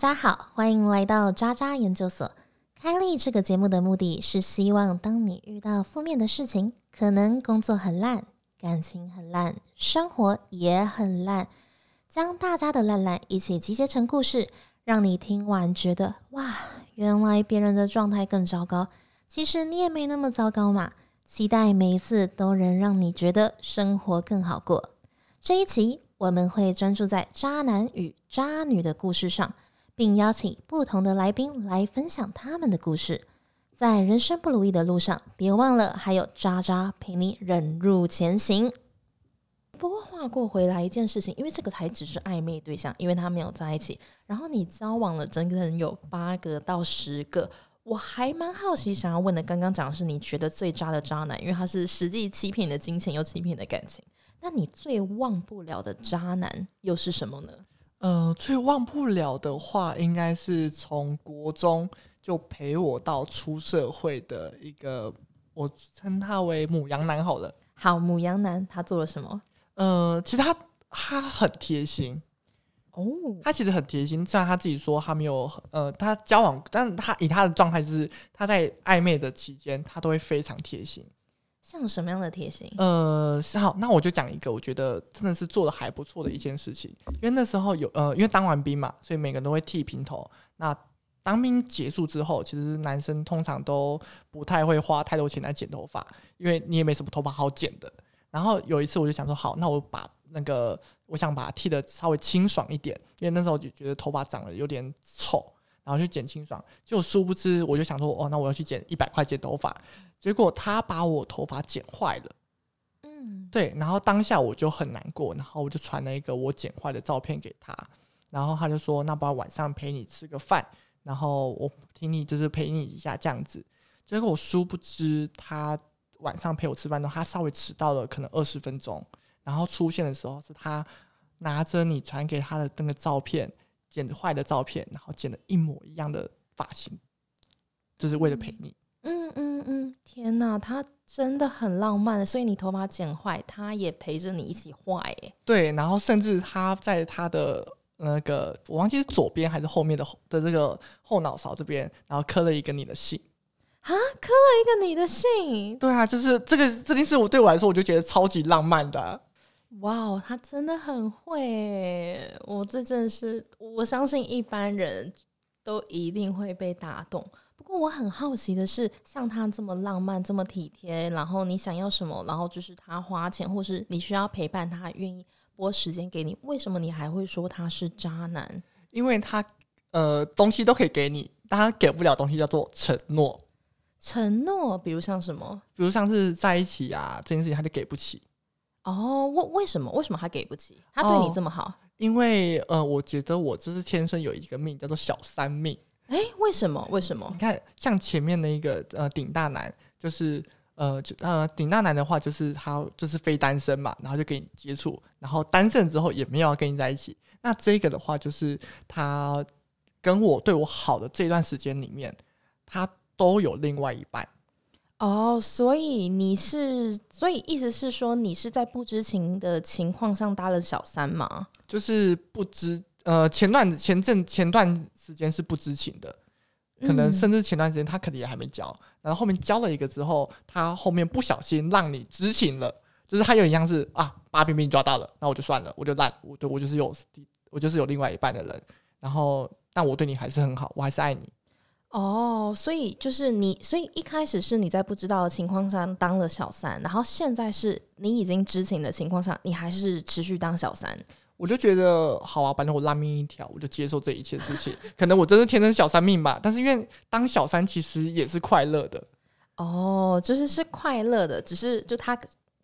大家好，欢迎来到渣渣研究所。开立这个节目的目的是希望，当你遇到负面的事情，可能工作很烂，感情很烂，生活也很烂，将大家的烂烂一起集结成故事，让你听完觉得哇，原来别人的状态更糟糕，其实你也没那么糟糕嘛。期待每一次都能让你觉得生活更好过。这一期我们会专注在渣男与渣女的故事上。并邀请不同的来宾来分享他们的故事。在人生不如意的路上，别忘了还有渣渣陪你忍辱前行。不过话过回来，一件事情，因为这个才只是暧昧对象，因为他没有在一起。然后你交往了整整有八个到十个，我还蛮好奇，想要问的，刚刚讲的是你觉得最渣的渣男，因为他是实际欺骗你的金钱又欺骗你的感情。那你最忘不了的渣男又是什么呢？呃，最忘不了的话，应该是从国中就陪我到出社会的一个，我称他为母羊男好了。好，母羊男他做了什么？呃，其实他他很贴心哦，他其实很贴心。虽然他自己说他没有，呃，他交往，但是他以他的状态是他在暧昧的期间，他都会非常贴心。像什么样的贴心？呃，好，那我就讲一个，我觉得真的是做的还不错的一件事情。因为那时候有呃，因为当完兵嘛，所以每个人都会剃平头。那当兵结束之后，其实男生通常都不太会花太多钱来剪头发，因为你也没什么头发好剪的。然后有一次我就想说，好，那我把那个我想把它剃的稍微清爽一点，因为那时候就觉得头发长得有点丑，然后就剪清爽。就殊不知，我就想说，哦，那我要去剪一百块剪头发。结果他把我头发剪坏了，嗯，对，然后当下我就很难过，然后我就传了一个我剪坏的照片给他，然后他就说：“那不然晚上陪你吃个饭，然后我请你就是陪你一下这样子。”结果我殊不知，他晚上陪我吃饭的他稍微迟到了可能二十分钟，然后出现的时候是他拿着你传给他的那个照片剪坏的照片，然后剪的一模一样的发型，就是为了陪你。嗯嗯嗯，天哪，他真的很浪漫，所以你头发剪坏，他也陪着你一起坏，哎，对，然后甚至他在他的那个，我忘记是左边还是后面的的这个后脑勺这边，然后刻了一个你的姓，啊，刻了一个你的姓，对啊，就是这个这件事，我对我来说，我就觉得超级浪漫的，哇哦，他真的很会，我这真的是，我相信一般人都一定会被打动。我很好奇的是，像他这么浪漫、这么体贴，然后你想要什么，然后就是他花钱，或是你需要陪伴他，愿意拨时间给你，为什么你还会说他是渣男？因为他呃东西都可以给你，但他给不了东西叫做承诺。承诺，比如像什么？比如像是在一起啊这件事情，他就给不起。哦，为为什么？为什么他给不起？他对你这么好？因为呃，我觉得我就是天生有一个命，叫做小三命。哎，为什么？为什么？你看，像前面的一个呃顶大男，就是呃就呃顶大男的话，就是他就是非单身嘛，然后就跟你接触，然后单身之后也没有要跟你在一起。那这个的话，就是他跟我对我好的这段时间里面，他都有另外一半。哦，所以你是，所以意思是说，你是在不知情的情况上搭了小三吗？就是不知。呃，前段前阵前段时间是不知情的，可能甚至前段时间他可能也还没交，然后后面交了一个之后，他后面不小心让你知情了，就是他有点像是啊，把柄被你抓到了，那我就算了，我就烂，我对我就是有我就是有另外一半的人，然后但我对你还是很好，我还是爱你。哦，所以就是你，所以一开始是你在不知道的情况下当了小三，然后现在是你已经知情的情况下，你还是持续当小三。我就觉得好啊，反正我烂命一条，我就接受这一切事情。可能我真是天生小三命吧，但是因为当小三其实也是快乐的。哦，就是是快乐的，只是就他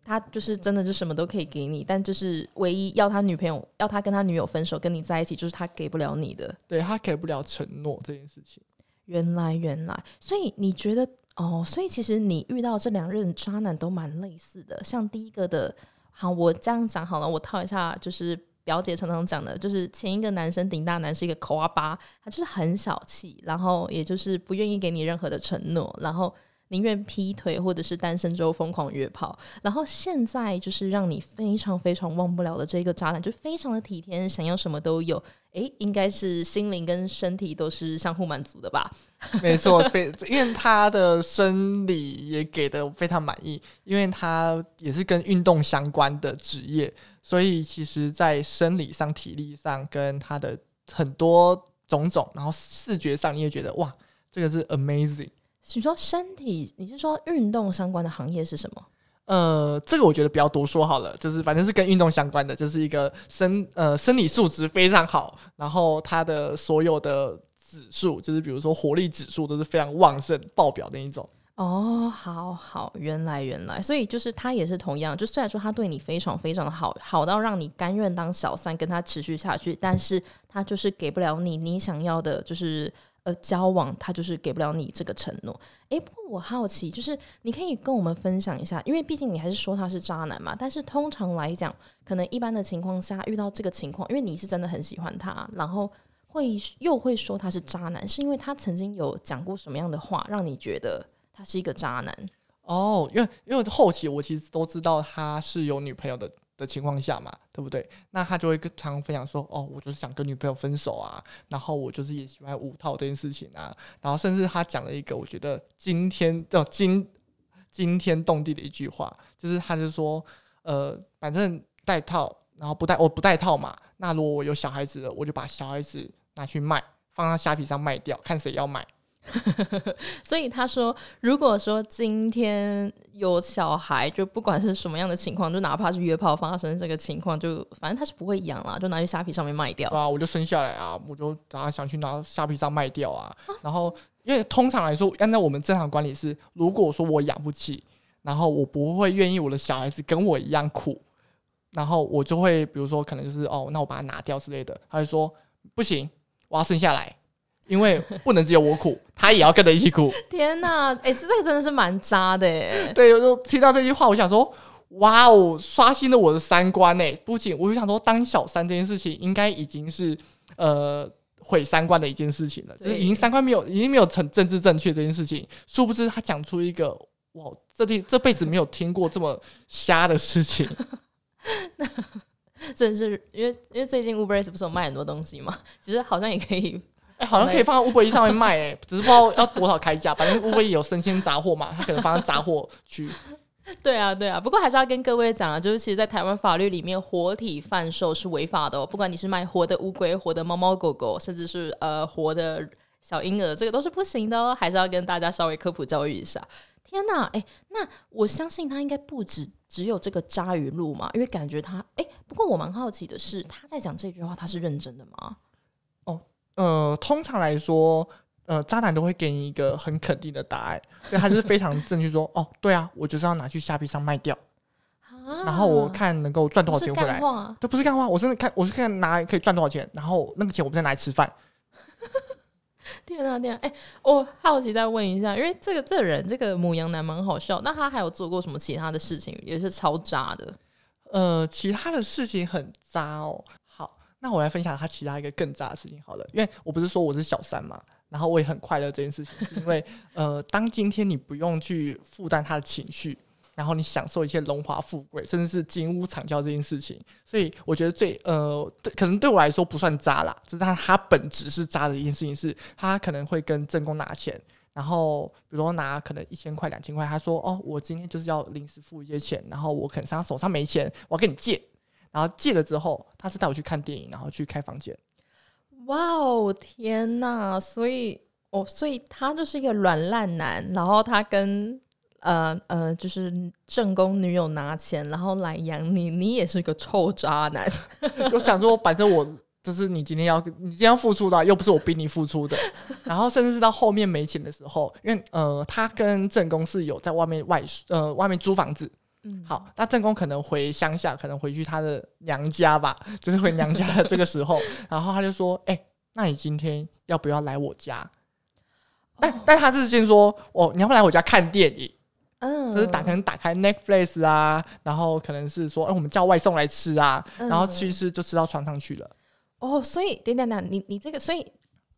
他就是真的就什么都可以给你，但就是唯一要他女朋友要他跟他女友分手跟你在一起，就是他给不了你的。对他给不了承诺这件事情。原来原来，所以你觉得哦，所以其实你遇到这两任渣男都蛮类似的。像第一个的，好，我这样讲好了，我套一下就是。表姐常常讲的，就是前一个男生顶大男是一个口阿巴，他就是很小气，然后也就是不愿意给你任何的承诺，然后宁愿劈腿或者是单身之后疯狂约炮，然后现在就是让你非常非常忘不了的这个渣男，就非常的体贴，想要什么都有。诶，应该是心灵跟身体都是相互满足的吧？没错，非因为他的生理也给的非常满意，因为他也是跟运动相关的职业，所以其实在生理上、体力上跟他的很多种种，然后视觉上你也觉得哇，这个是 amazing。你说身体，你是说运动相关的行业是什么？呃，这个我觉得不要多说好了，就是反正是跟运动相关的，就是一个身呃生理素质非常好，然后他的所有的指数，就是比如说活力指数都是非常旺盛爆表的一种。哦，好好，原来原来，所以就是他也是同样，就虽然说他对你非常非常的好，好到让你甘愿当小三跟他持续下去，但是他就是给不了你你想要的，就是。呃，交往他就是给不了你这个承诺。诶，不过我好奇，就是你可以跟我们分享一下，因为毕竟你还是说他是渣男嘛。但是通常来讲，可能一般的情况下遇到这个情况，因为你是真的很喜欢他，然后会又会说他是渣男，是因为他曾经有讲过什么样的话，让你觉得他是一个渣男？哦，因为因为后期我其实都知道他是有女朋友的。的情况下嘛，对不对？那他就会跟常分享说：“哦，我就是想跟女朋友分手啊，然后我就是也喜欢五套这件事情啊。”然后甚至他讲了一个我觉得惊天叫惊惊天动地的一句话，就是他就说：“呃，反正带套，然后不带我不带套嘛。那如果我有小孩子了，我就把小孩子拿去卖，放到虾皮上卖掉，看谁要买。” 所以他说，如果说今天有小孩，就不管是什么样的情况，就哪怕是约炮发生这个情况，就反正他是不会养啦，就拿去虾皮上面卖掉。对啊，我就生下来啊，我就打算想去拿虾皮上卖掉啊。然后，因为通常来说，按照我们正常管理是，如果说我养不起，然后我不会愿意我的小孩子跟我一样苦，然后我就会比如说可能就是哦，那我把它拿掉之类的。他就说不行，我要生下来。因为不能只有我苦，他也要跟着一起苦。天哪，哎，这个真的是蛮渣的哎。对，我就听到这句话，我想说，哇哦，刷新了我的三观哎。不仅我就想说，当小三这件事情，应该已经是呃毁三观的一件事情了，就是已经三观没有，已经没有成政治正确这件事情。殊不知他讲出一个哇，这这这辈子没有听过这么瞎的事情。真是因为因为最近 Uber 不是有卖很多东西嘛，其实好像也可以。哎，好像可以放在乌龟衣上面卖，哎，只是不知道要多少开价。反正乌龟衣有生鲜杂货嘛，它可能放在杂货区。对啊，对啊。不过还是要跟各位讲啊，就是其实，在台湾法律里面，活体贩售是违法的哦。不管你是卖活的乌龟、活的猫猫狗狗，甚至是呃活的小婴儿，这个都是不行的哦。还是要跟大家稍微科普教育一下。天哪，哎，那我相信他应该不止只有这个渣语录嘛，因为感觉他，哎，不过我蛮好奇的是，他在讲这句话，他是认真的吗？呃，通常来说，呃，渣男都会给你一个很肯定的答案，所以他是非常正确说，哦，对啊，我就是要拿去虾皮上卖掉，然后我看能够赚多少钱回来。这不是干话，我真的看，我是看拿可以赚多少钱，然后那个钱我们再拿来吃饭。天啊天啊！哎，我好奇再问一下，因为这个这个人这个母羊男蛮好笑，那他还有做过什么其他的事情，也是超渣的？呃，其他的事情很渣哦。那我来分享他其他一个更渣的事情好了，因为我不是说我是小三嘛，然后我也很快乐这件事情，是因为呃，当今天你不用去负担他的情绪，然后你享受一些荣华富贵，甚至是金屋藏娇这件事情，所以我觉得最呃，可能对我来说不算渣啦，只是他他本质是渣的一件事情，是他可能会跟正宫拿钱，然后比如说拿可能一千块两千块，他说哦，我今天就是要临时付一些钱，然后我可能他手上没钱，我要跟你借。然后借了之后，他是带我去看电影，然后去开房间。哇哦，天哪！所以哦，所以他就是一个软烂男。然后他跟呃呃，就是正宫女友拿钱，然后来养你。你也是个臭渣男。我想说，反正我就是你今天要你今天要付出的，又不是我逼你付出的。然后甚至是到后面没钱的时候，因为呃，他跟正宫是有在外面外呃外面租房子。好，那正宫可能回乡下，可能回去他的娘家吧，就是回娘家的这个时候，然后他就说：“哎，那你今天要不要来我家？”但但他是先说：“哦，你要不要来我家看电影？”嗯，就是打可能打开 Netflix 啊，然后可能是说：“哎，我们叫外送来吃啊。”然后其实就吃到床上去了。哦，所以等等等，你你这个，所以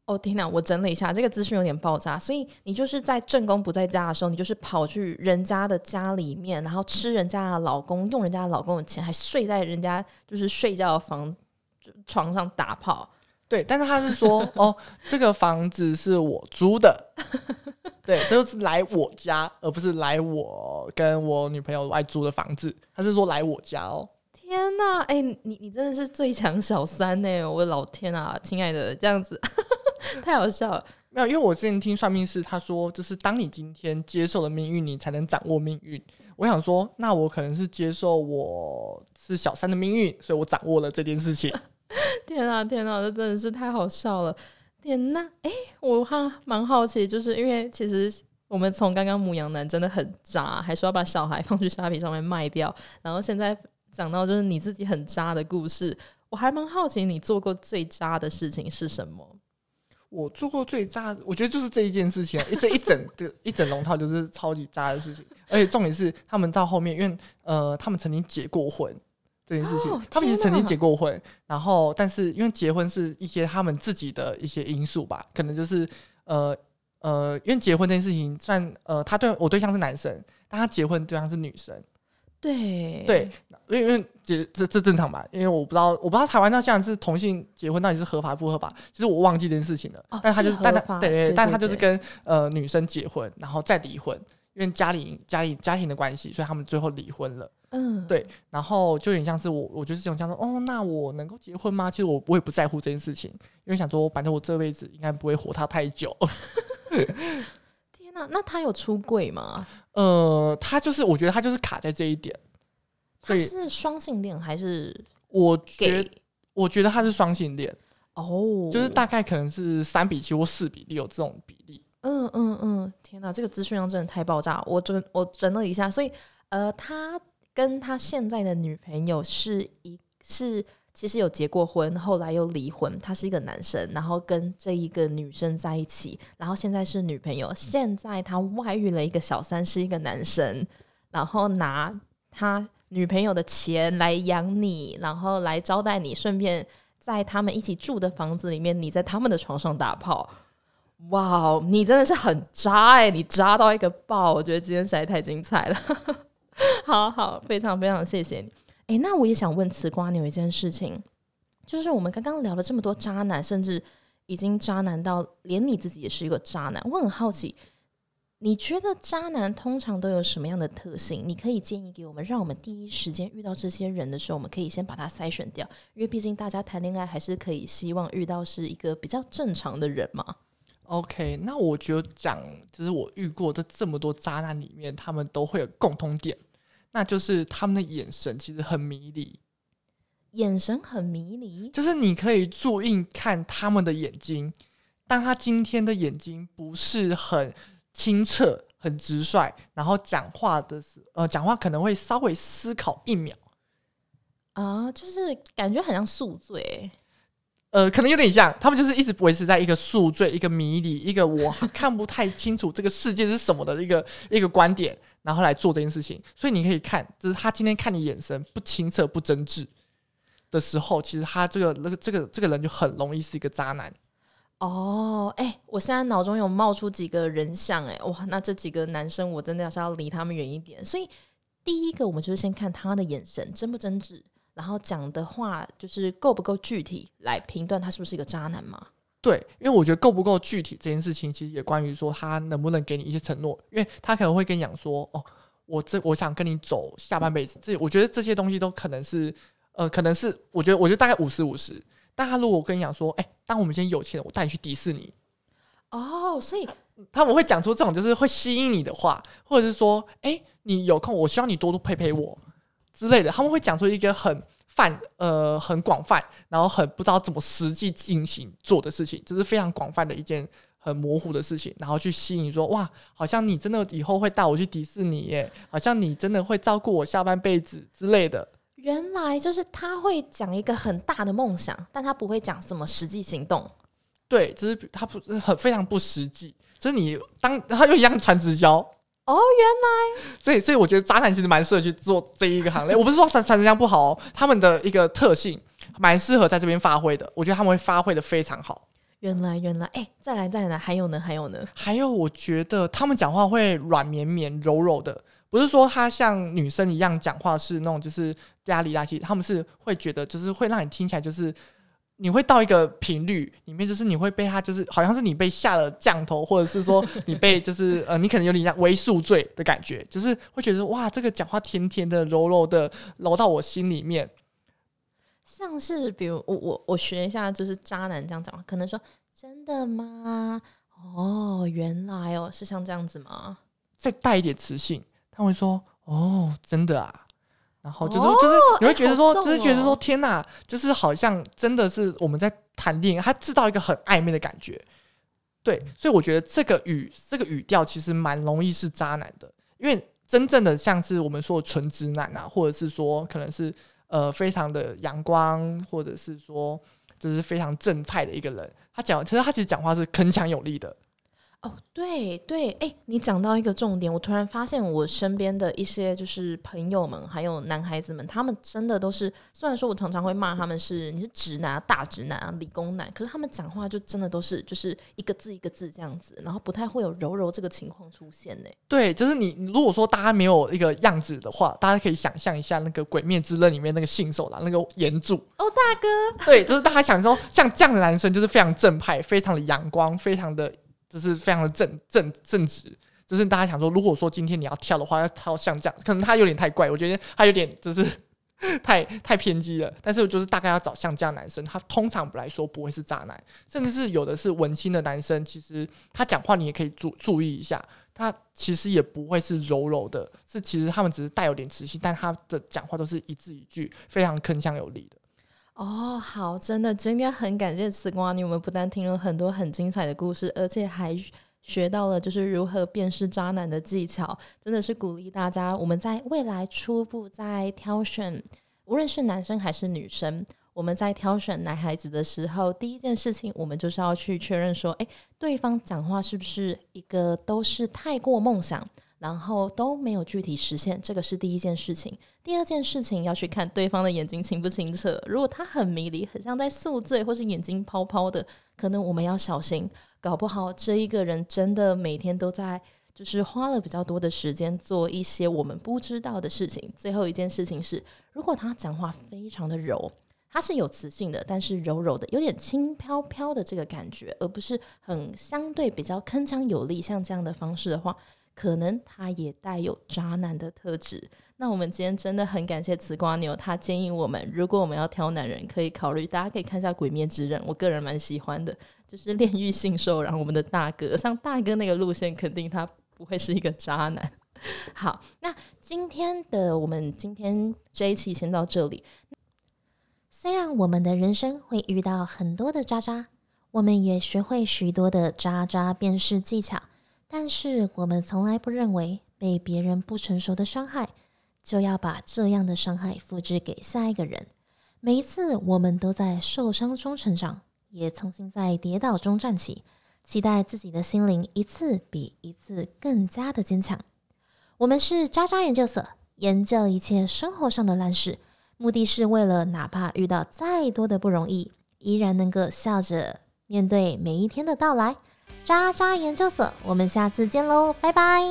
哦天哪！我整理一下，这个资讯有点爆炸。所以你就是在正宫不在家的时候，你就是跑去人家的家里面，然后吃人家的老公，用人家的老公的钱，还睡在人家就是睡觉的房床上打炮。对，但是他是说，哦，这个房子是我租的，对，这就是来我家，而不是来我跟我女朋友外租的房子。他是说来我家哦。天呐，哎，你你真的是最强小三呢！我的老天啊，亲爱的，这样子 太好笑了。没有，因为我之前听算命师他说，就是当你今天接受了命运，你才能掌握命运。我想说，那我可能是接受我是小三的命运，所以我掌握了这件事情。天啊天啊，这真的是太好笑了！天呐，哎，我还蛮好奇，就是因为其实我们从刚刚母羊男真的很渣，还说要把小孩放去虾皮上面卖掉，然后现在讲到就是你自己很渣的故事，我还蛮好奇你做过最渣的事情是什么？我做过最渣，我觉得就是这一件事情，这一整的一整龙套就是超级渣的事情，而且重点是他们到后面，因为呃，他们曾经结过婚。这件事情，他们其实曾经结过婚，然后但是因为结婚是一些他们自己的一些因素吧，可能就是呃呃，因为结婚这件事情算呃，他对我对象是男生，但他结婚对象是女生，对对，因为因为结这这正常吧，因为我不知道我不知道台湾那现在是同性结婚到底是合法不合法，其实我忘记这件事情了，但他就是但他对对，但他就是跟呃女生结婚，然后再离婚，因为家里家里家庭的关系，所以他们最后离婚了。嗯，对，然后就有点像是我，我就是这种像说，哦，那我能够结婚吗？其实我我也不在乎这件事情，因为想说，反正我这辈子应该不会活他太久。天哪，那他有出柜吗？呃，他就是，我觉得他就是卡在这一点。他是双性恋还是？我觉我觉得他是双性恋哦，就是大概可能是三比七或四比六这种比例。嗯嗯嗯，天哪，这个资讯量真的太爆炸！我整我整了一下，所以呃，他。跟他现在的女朋友是一是其实有结过婚，后来又离婚。他是一个男生，然后跟这一个女生在一起，然后现在是女朋友。现在他外遇了一个小三，是一个男生，然后拿他女朋友的钱来养你，然后来招待你，顺便在他们一起住的房子里面，你在他们的床上打炮。哇哦，你真的是很渣哎，你渣到一个爆！我觉得今天实在太精彩了。好好，非常非常谢谢你。哎，那我也想问瓷瓜牛一件事情，就是我们刚刚聊了这么多渣男，甚至已经渣男到连你自己也是一个渣男。我很好奇，你觉得渣男通常都有什么样的特性？你可以建议给我们，让我们第一时间遇到这些人的时候，我们可以先把它筛选掉，因为毕竟大家谈恋爱还是可以希望遇到是一个比较正常的人嘛。OK，那我就讲，就是我遇过这这么多渣男里面，他们都会有共通点。那就是他们的眼神其实很迷离，眼神很迷离，就是你可以注意看他们的眼睛，当他今天的眼睛不是很清澈、很直率，然后讲话的时呃，讲话可能会稍微思考一秒，啊，就是感觉很像宿醉。呃，可能有点像，他们就是一直维持在一个宿醉、一个迷离、一个我 看不太清楚这个世界是什么的一个一个观点，然后来做这件事情。所以你可以看，就是他今天看你眼神不清澈、不真挚的时候，其实他这个那个这个这个人就很容易是一个渣男。哦，哎，我现在脑中有冒出几个人像，哎，哇，那这几个男生我真的是要离他们远一点。所以第一个，我们就是先看他的眼神真不真挚。然后讲的话就是够不够具体来评断他是不是一个渣男吗？对，因为我觉得够不够具体这件事情，其实也关于说他能不能给你一些承诺。因为他可能会跟你讲说：“哦，我这我想跟你走下半辈子。”这我觉得这些东西都可能是呃，可能是我觉得我觉得大概五十五十。但他如果跟你讲说：“哎，当我们今天有钱，我带你去迪士尼。”哦，所以他们会讲出这种就是会吸引你的话，或者是说：“哎，你有空，我希望你多多陪陪我。”之类的，他们会讲出一个很泛呃很广泛，然后很不知道怎么实际进行做的事情，就是非常广泛的一件很模糊的事情，然后去吸引说哇，好像你真的以后会带我去迪士尼耶，好像你真的会照顾我下半辈子之类的。原来就是他会讲一个很大的梦想，但他不会讲什么实际行动。对，就是他不很非常不实际，就是你当他就一样传直销。哦，原来，所以所以我觉得渣男其实蛮适合去做这一个行列。我不是说传传直销不好，哦，他们的一个特性蛮适合在这边发挥的。我觉得他们会发挥的非常好。原来原来，哎、再来再来，还有呢还有呢，还有，我觉得他们讲话会软绵绵、柔柔的，不是说他像女生一样讲话是那种就是压里拉气，他们是会觉得就是会让你听起来就是你会到一个频率里面，就是你会被他就是好像是你被下了降头，或者是说你被 就是呃你可能有点像微宿醉的感觉，就是会觉得哇这个讲话甜甜的、柔柔的，揉到我心里面。像是比如我我我学一下，就是渣男这样讲话，可能说真的吗？哦，原来哦，是像这样子吗？再带一点磁性，他会说：“哦，真的啊。”然后就是、哦就是你会觉得说，哎好重就是觉得说，哦天哪，就是好像真的是我们在谈恋爱，他制造一个很暧昧的感觉。对，所以我觉得这个语这个语调其实蛮容易是渣男的，因为真正的像是我们说的纯直男啊，或者是说可能是呃非常的阳光，或者是说就是非常正派的一个人，他讲其实他其实讲话是铿锵有力的。哦，对对，哎，你讲到一个重点，我突然发现我身边的一些就是朋友们，还有男孩子们，他们真的都是，虽然说我常常会骂他们是你是直男啊、大直男啊、理工男，可是他们讲话就真的都是就是一个字一个字这样子，然后不太会有柔柔这个情况出现呢。对，就是你如果说大家没有一个样子的话，大家可以想象一下那个《鬼灭之刃》里面那个信手郎那个岩柱。哦，大哥，对，就是大家想说像这样的男生，就是非常正派，非常的阳光，非常的就是非常的正正正直。就是大家想说，如果说今天你要跳的话，要跳像这样，可能他有点太怪，我觉得他有点就是太太偏激了。但是就是大概要找像这样男生，他通常来说不会是渣男，甚至是有的是文青的男生，其实他讲话你也可以注注意一下，他其实也不会是柔柔的，是其实他们只是带有点磁性，但他的讲话都是一字一句非常铿锵有力的。哦，好，真的，今天很感谢慈瓜，你们不但听了很多很精彩的故事，而且还学到了就是如何辨识渣男的技巧，真的是鼓励大家，我们在未来初步在挑选，无论是男生还是女生，我们在挑选男孩子的时候，第一件事情我们就是要去确认说，诶，对方讲话是不是一个都是太过梦想。然后都没有具体实现，这个是第一件事情。第二件事情要去看对方的眼睛清不清澈。如果他很迷离，很像在宿醉，或是眼睛泡泡的，可能我们要小心，搞不好这一个人真的每天都在，就是花了比较多的时间做一些我们不知道的事情。最后一件事情是，如果他讲话非常的柔。他是有磁性的，但是柔柔的，有点轻飘飘的这个感觉，而不是很相对比较铿锵有力，像这样的方式的话，可能他也带有渣男的特质。那我们今天真的很感谢慈瓜牛，他建议我们，如果我们要挑男人，可以考虑大家可以看一下《鬼灭之刃》，我个人蛮喜欢的，就是炼狱信受，然后我们的大哥，像大哥那个路线，肯定他不会是一个渣男。好，那今天的我们今天这一期先到这里。虽然我们的人生会遇到很多的渣渣，我们也学会许多的渣渣辨识技巧，但是我们从来不认为被别人不成熟的伤害，就要把这样的伤害复制给下一个人。每一次我们都在受伤中成长，也重新在跌倒中站起，期待自己的心灵一次比一次更加的坚强。我们是渣渣研究所，研究一切生活上的烂事。目的是为了哪怕遇到再多的不容易，依然能够笑着面对每一天的到来。渣渣研究所，我们下次见喽，拜拜。